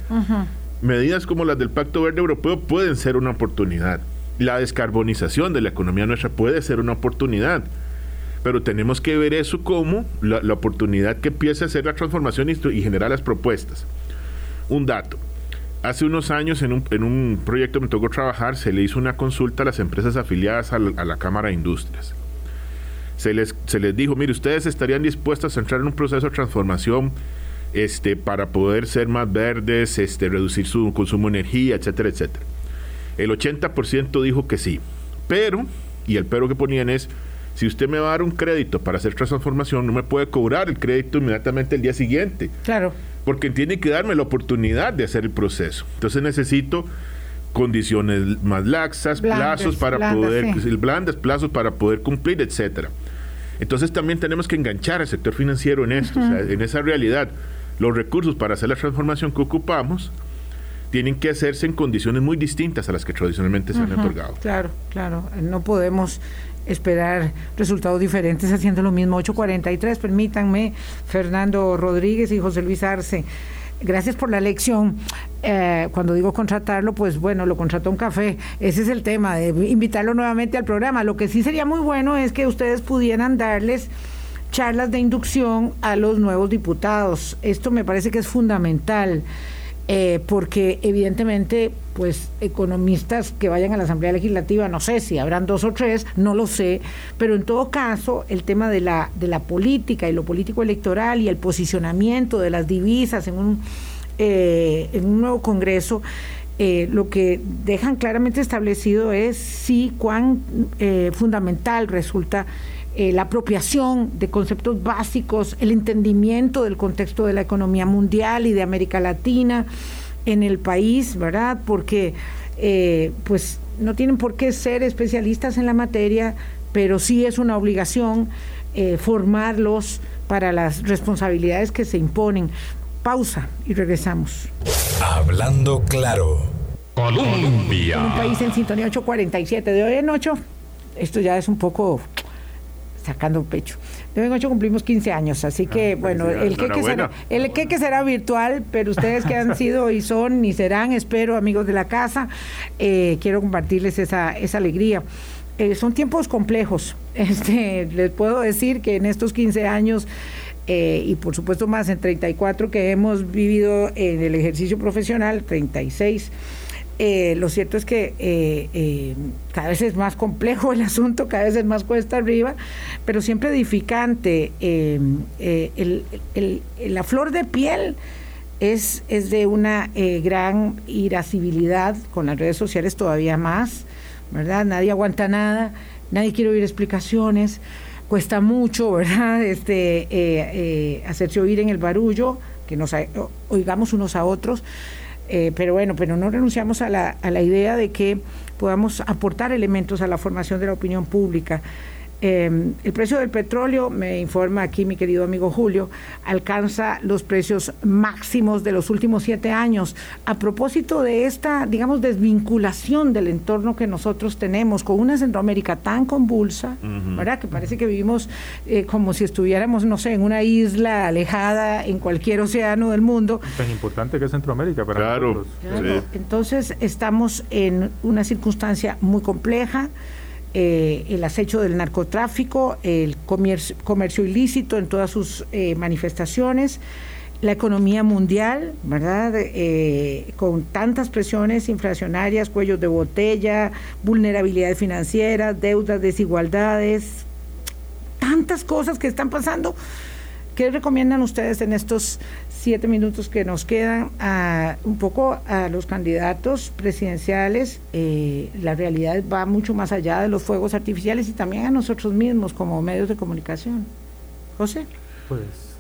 Medidas como las del Pacto Verde Europeo pueden ser una oportunidad. La descarbonización de la economía nuestra puede ser una oportunidad. Pero tenemos que ver eso como la, oportunidad que empiece a hacer la transformación y, y generar las propuestas. Un dato. Hace unos años en un, en un proyecto que me tocó trabajar, se le hizo una consulta a las empresas afiliadas a la Cámara de Industrias se les, se les dijo, mire, ustedes estarían dispuestos a entrar en un proceso de transformación este, para poder ser más verdes, este, reducir su consumo de energía, etcétera, etcétera. El 80% dijo que sí, pero, y el pero que ponían es, si usted me va a dar un crédito para hacer transformación, no me puede cobrar el crédito inmediatamente el día siguiente. Claro. Porque tiene que darme la oportunidad de hacer el proceso. Entonces necesito condiciones más laxas, plazos para poder, blandas, plazos para poder cumplir, etcétera. Entonces también tenemos que enganchar al sector financiero en esto, en esa realidad. Los recursos para hacer la transformación que ocupamos tienen que hacerse en condiciones muy distintas a las que tradicionalmente se han otorgado. Claro, claro. No podemos esperar resultados diferentes haciendo lo mismo. 843, permítanme, Fernando Rodríguez y José Luis Arce gracias por la lección. Eh, cuando digo contratarlo, pues bueno, lo contrató un café. Ese es el tema, de invitarlo nuevamente al programa. Lo que sí sería muy bueno es que ustedes pudieran darles charlas de inducción a los nuevos diputados. Esto me parece que es fundamental. Eh, porque evidentemente, pues economistas que vayan a la Asamblea Legislativa, no sé si habrán dos o tres, no lo sé, pero en todo caso, el tema de la, de la política y lo político electoral y el posicionamiento de las divisas en un, eh, en un nuevo Congreso, eh, lo que dejan claramente establecido es sí cuán fundamental resulta eh, la apropiación de conceptos básicos, el entendimiento del contexto de la economía mundial y de América Latina en el país, ¿verdad? Porque eh, pues no tienen por qué ser especialistas en la materia, pero sí es una obligación eh, formarlos para las responsabilidades que se imponen. Pausa y regresamos. Hablando claro. Colombia. Un país en sintonía 847 de hoy en 8. Esto ya es un poco sacando pecho. De hoy en ocho cumplimos 15 años, así que, ah, bueno, el que, será, el que será virtual, pero ustedes que han sido y son y serán, espero, amigos de la casa, eh, quiero compartirles esa, esa alegría. Eh, son tiempos complejos. Este, les puedo decir que en estos 15 años eh, y por supuesto más en 34 que hemos vivido en el ejercicio profesional, 36 eh, lo cierto es que eh, eh, cada vez es más complejo el asunto, cada vez es más cuesta arriba, pero siempre edificante. la flor de piel es, es de una gran irascibilidad, con las redes sociales todavía más, ¿verdad? Nadie aguanta nada, nadie quiere oír explicaciones, cuesta mucho, ¿verdad? Este, hacerse oír en el barullo, que nos oigamos unos a otros. Eh, pero bueno, pero no renunciamos a la, a la idea de que podamos aportar elementos a la formación de la opinión pública. Em, el precio del petróleo, me informa aquí mi querido amigo Julio, alcanza los precios máximos de los últimos siete años. A propósito de esta, digamos, desvinculación del entorno que nosotros tenemos con una Centroamérica tan convulsa, ¿verdad? Que parece que vivimos eh, como si estuviéramos, no sé, en una isla alejada en cualquier océano del mundo. Tan importante que es Centroamérica para claro, nosotros. Entonces, estamos en una circunstancia muy compleja. Eh, el acecho del narcotráfico, el comercio, ilícito en todas sus eh, manifestaciones la economía mundial, ¿verdad? Eh, con tantas presiones inflacionarias, cuellos de botella, vulnerabilidades financieras, deudas, desigualdades, tantas cosas que están pasando. ¿Qué recomiendan ustedes en estos siete minutos que nos quedan a, un poco a los candidatos presidenciales? Eh, la realidad va mucho más allá de los fuegos artificiales y también a nosotros mismos como medios de comunicación. José. Pues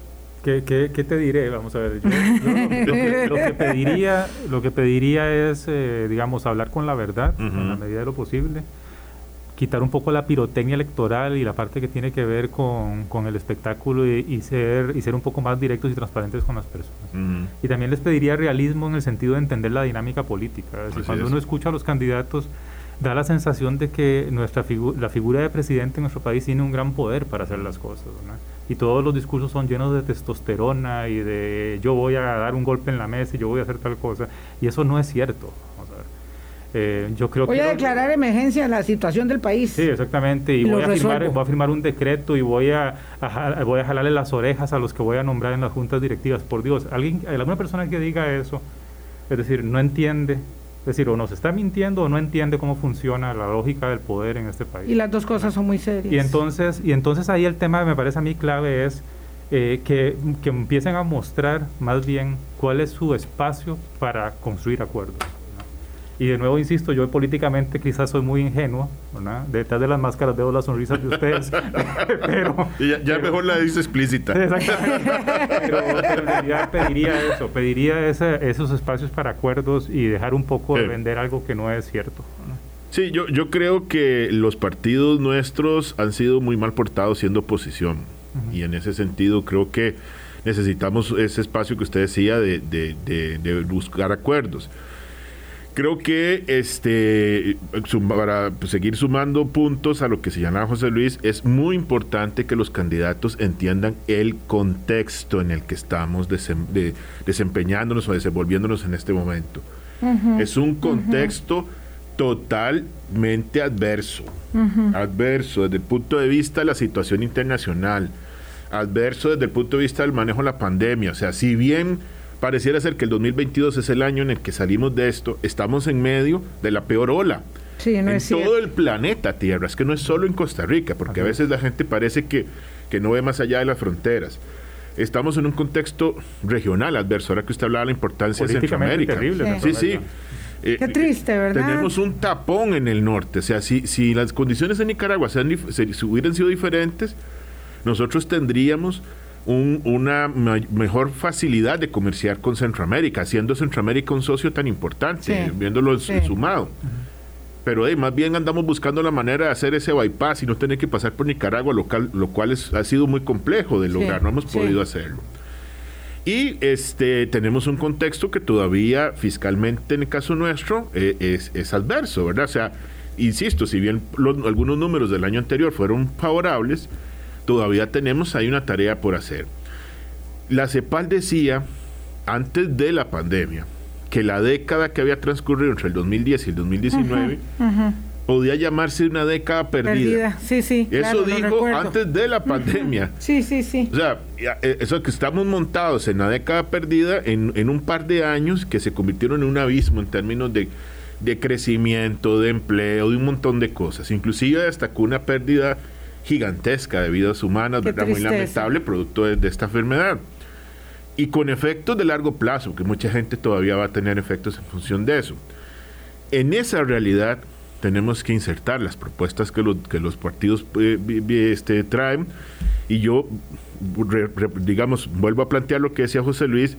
¿Qué, qué, te diré? Vamos a ver. lo, que, pediría, lo que pediría es, eh, digamos, hablar con la verdad en la medida de lo posible, quitar un poco la pirotecnia electoral y la parte que tiene que ver con, con el espectáculo y, ser, y ser un poco más directos y transparentes con las personas. Y también les pediría realismo en el sentido de entender la dinámica política. cuando uno escucha a los candidatos, da la sensación de que nuestra la figura de presidente en nuestro país tiene un gran poder para hacer las cosas. ¿no? y todos los discursos son llenos de testosterona y de yo voy a dar un golpe en la mesa y yo voy a hacer tal cosa. Y eso no es cierto. Eh, yo creo voy a declarar emergencia en la situación del país. Sí, exactamente. Y, voy, a firmar, voy a firmar un decreto y voy a, voy a jalarle las orejas a los que voy a nombrar en las juntas directivas. Por Dios, alguien, alguna persona que diga eso, es decir, no entiende es decir, o nos está mintiendo o no entiende cómo funciona la lógica del poder en este país. Y las dos cosas son muy serias. Y entonces, y entonces ahí el tema me parece a mí clave es eh, que, que empiecen a mostrar más bien cuál es su espacio para construir acuerdos. Y de nuevo, insisto, yo políticamente quizás soy muy ingenuo, ¿verdad? Detrás de las máscaras veo las sonrisas de ustedes, pero... ya, mejor la dice explícita. Exactamente. pero, en realidad pediría eso, pediría esos espacios para acuerdos y dejar un poco de vender algo que no es cierto. Sí, yo, yo creo que los partidos nuestros han sido muy mal portados siendo oposición. Y en ese sentido creo que necesitamos ese espacio que usted decía de, de, de buscar acuerdos creo que este para seguir sumando puntos a lo que se llama José Luis, es muy importante que los candidatos entiendan el contexto en el que estamos desempeñándonos o desenvolviéndonos en este momento. es un contexto totalmente adverso, adverso desde el punto de vista de la situación internacional, adverso desde el punto de vista del manejo de la pandemia. O sea, si bien pareciera ser que el 2022 es el año en el que salimos de esto. Estamos en medio de la peor ola. Sí, en todo el planeta Tierra, es que no es solo en Costa Rica, porque a veces la gente parece que, que no ve más allá de las fronteras. Estamos en un contexto regional adverso, ahora que usted hablaba de la importancia de Centroamérica. Terrible, sí, sí. Eh, Qué triste, ¿verdad? Tenemos un tapón en el norte. O sea, si, si las condiciones en Nicaragua sean, si hubieran sido diferentes, nosotros tendríamos una mejor facilidad de comerciar con Centroamérica, siendo Centroamérica un socio tan importante, viéndolo sumado. Pero más bien andamos buscando la manera de hacer ese bypass y no tener que pasar por Nicaragua, lo, lo cual ha sido muy complejo de lograr, no hemos podido hacerlo. Y este tenemos un contexto que todavía fiscalmente en el caso nuestro eh, es, adverso, ¿verdad? O sea, insisto, si bien algunos números del año anterior fueron favorables, todavía tenemos ahí una tarea por hacer. La CEPAL decía, antes de la pandemia, que la década que había transcurrido entre el 2010 y el 2019 podía llamarse una década perdida. Sí, sí. Eso dijo antes de la pandemia. Sí, sí, sí. O sea, eh, eso que estamos montados en la década perdida en, en, un par de años que se convirtieron en un abismo en términos de, de crecimiento, de empleo, de un montón de cosas. Inclusive destacó una pérdida gigantesca de vidas humanas, ¿verdad? Muy lamentable, producto de, esta enfermedad. Y con efectos de largo plazo, que mucha gente todavía va a tener efectos en función de eso. En esa realidad tenemos que insertar las propuestas que, que los partidos eh, este, traen. Y yo, digamos, vuelvo a plantear lo que decía José Luis,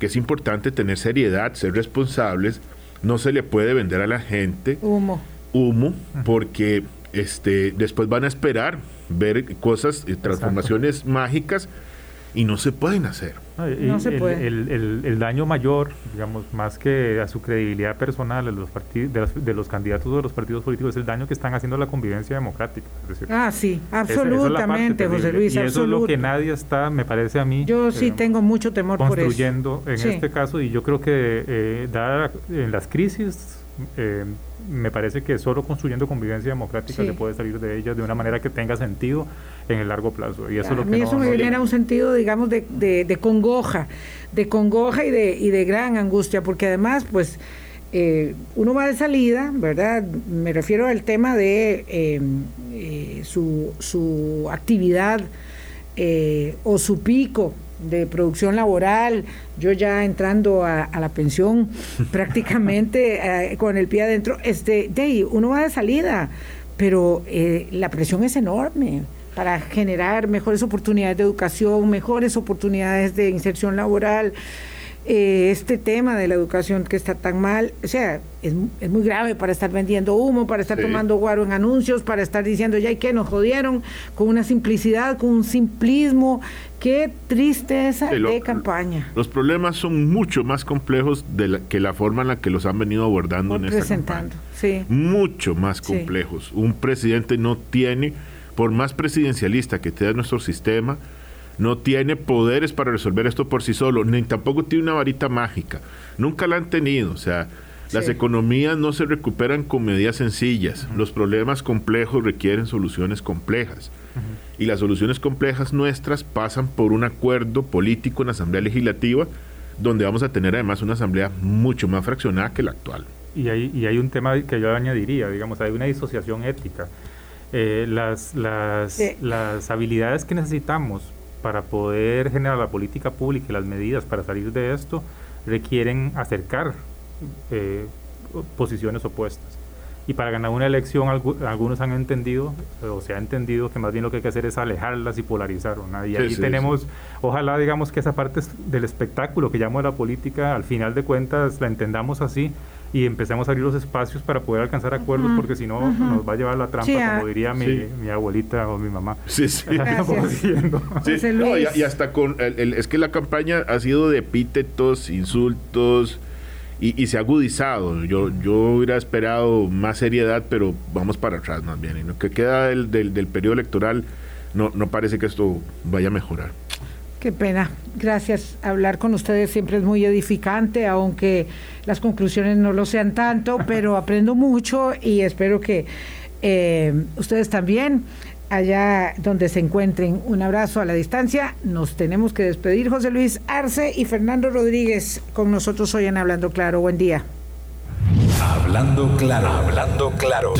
que es importante tener seriedad, ser responsables. No se le puede vender a la gente humo, humo porque este, después van a esperar ver cosas, eh, transformaciones mágicas y no se pueden hacer. No, se el, puede. El, daño mayor, digamos, más que a su credibilidad personal de los, de, los, candidatos de los partidos políticos, es el daño que están haciendo a la convivencia democrática. ah, sí, absolutamente, José Luis. Y eso es lo que nadie está, me parece a mí. Yo sí tengo mucho temor por eso. Construyendo en este caso, y yo creo que, eh, en las crisis Eh, me parece que solo construyendo convivencia democrática se puede salir de ellas de una manera que tenga sentido en el largo plazo. Y eso lo a mí eso me genera un sentido, digamos, de, de, congoja, de congoja y de, y de gran angustia, porque además, pues, eh, uno va de salida, ¿verdad? Me refiero al tema de em, eh, su, su, actividad eh, o su pico de producción laboral, yo ya entrando a, la pensión prácticamente con el pie adentro, este, de uno va de salida, pero la presión es enorme para generar mejores oportunidades de educación, mejores oportunidades de inserción laboral. Eh, este tema de la educación que está tan mal, o sea, es, muy grave para estar vendiendo humo, para estar tomando guaro en anuncios, para estar diciendo ya y que nos jodieron, con una simplicidad, con un simplismo. Qué tristeza de campaña. Los problemas son mucho más complejos de que la forma en la que los han venido abordando en esta campaña. Sí. Mucho más complejos. Un presidente no tiene, por más presidencialista que tenga nuestro sistema, no tiene poderes para resolver esto por sí solo, ni tampoco tiene una varita mágica. Nunca la han tenido. O sea, las economías no se recuperan con medidas sencillas. Los problemas complejos requieren soluciones complejas. Y las soluciones complejas nuestras pasan por un acuerdo político en la Asamblea Legislativa, donde vamos a tener además una Asamblea mucho más fraccionada que la actual. Y hay, y hay un tema que yo añadiría, digamos, hay una disociación ética. Eh, las, las, las habilidades que necesitamos para poder generar la política pública y las medidas para salir de esto requieren acercar eh, posiciones opuestas. Y para ganar una elección algunos han entendido, o se ha entendido que más bien lo que hay que hacer es alejarlas y polarizar. Y ahí tenemos, ojalá digamos que esa parte del espectáculo que llamo de la política, al final de cuentas la entendemos así y empecemos a abrir los espacios para poder alcanzar acuerdos, porque si no nos va a llevar la trampa, como diría mi, mi, abuelita o mi mamá. Sí, sí. y, hasta con, el, es que la campaña ha sido de epítetos, insultos, y, se ha agudizado. Yo, yo hubiera esperado más seriedad, pero vamos para atrás más bien. Y lo que queda del, del, del periodo electoral, no, no parece que esto vaya a mejorar. Qué pena. Gracias. Hablar con ustedes siempre es muy edificante, aunque las conclusiones no lo sean tanto, pero aprendo mucho y espero que eh, ustedes también, allá donde se encuentren. Un abrazo a la distancia. Nos tenemos que despedir. José Luis Arce y Fernando Rodríguez con nosotros hoy en Hablando Claro. Buen día. Hablando Claro. Hablando Claro.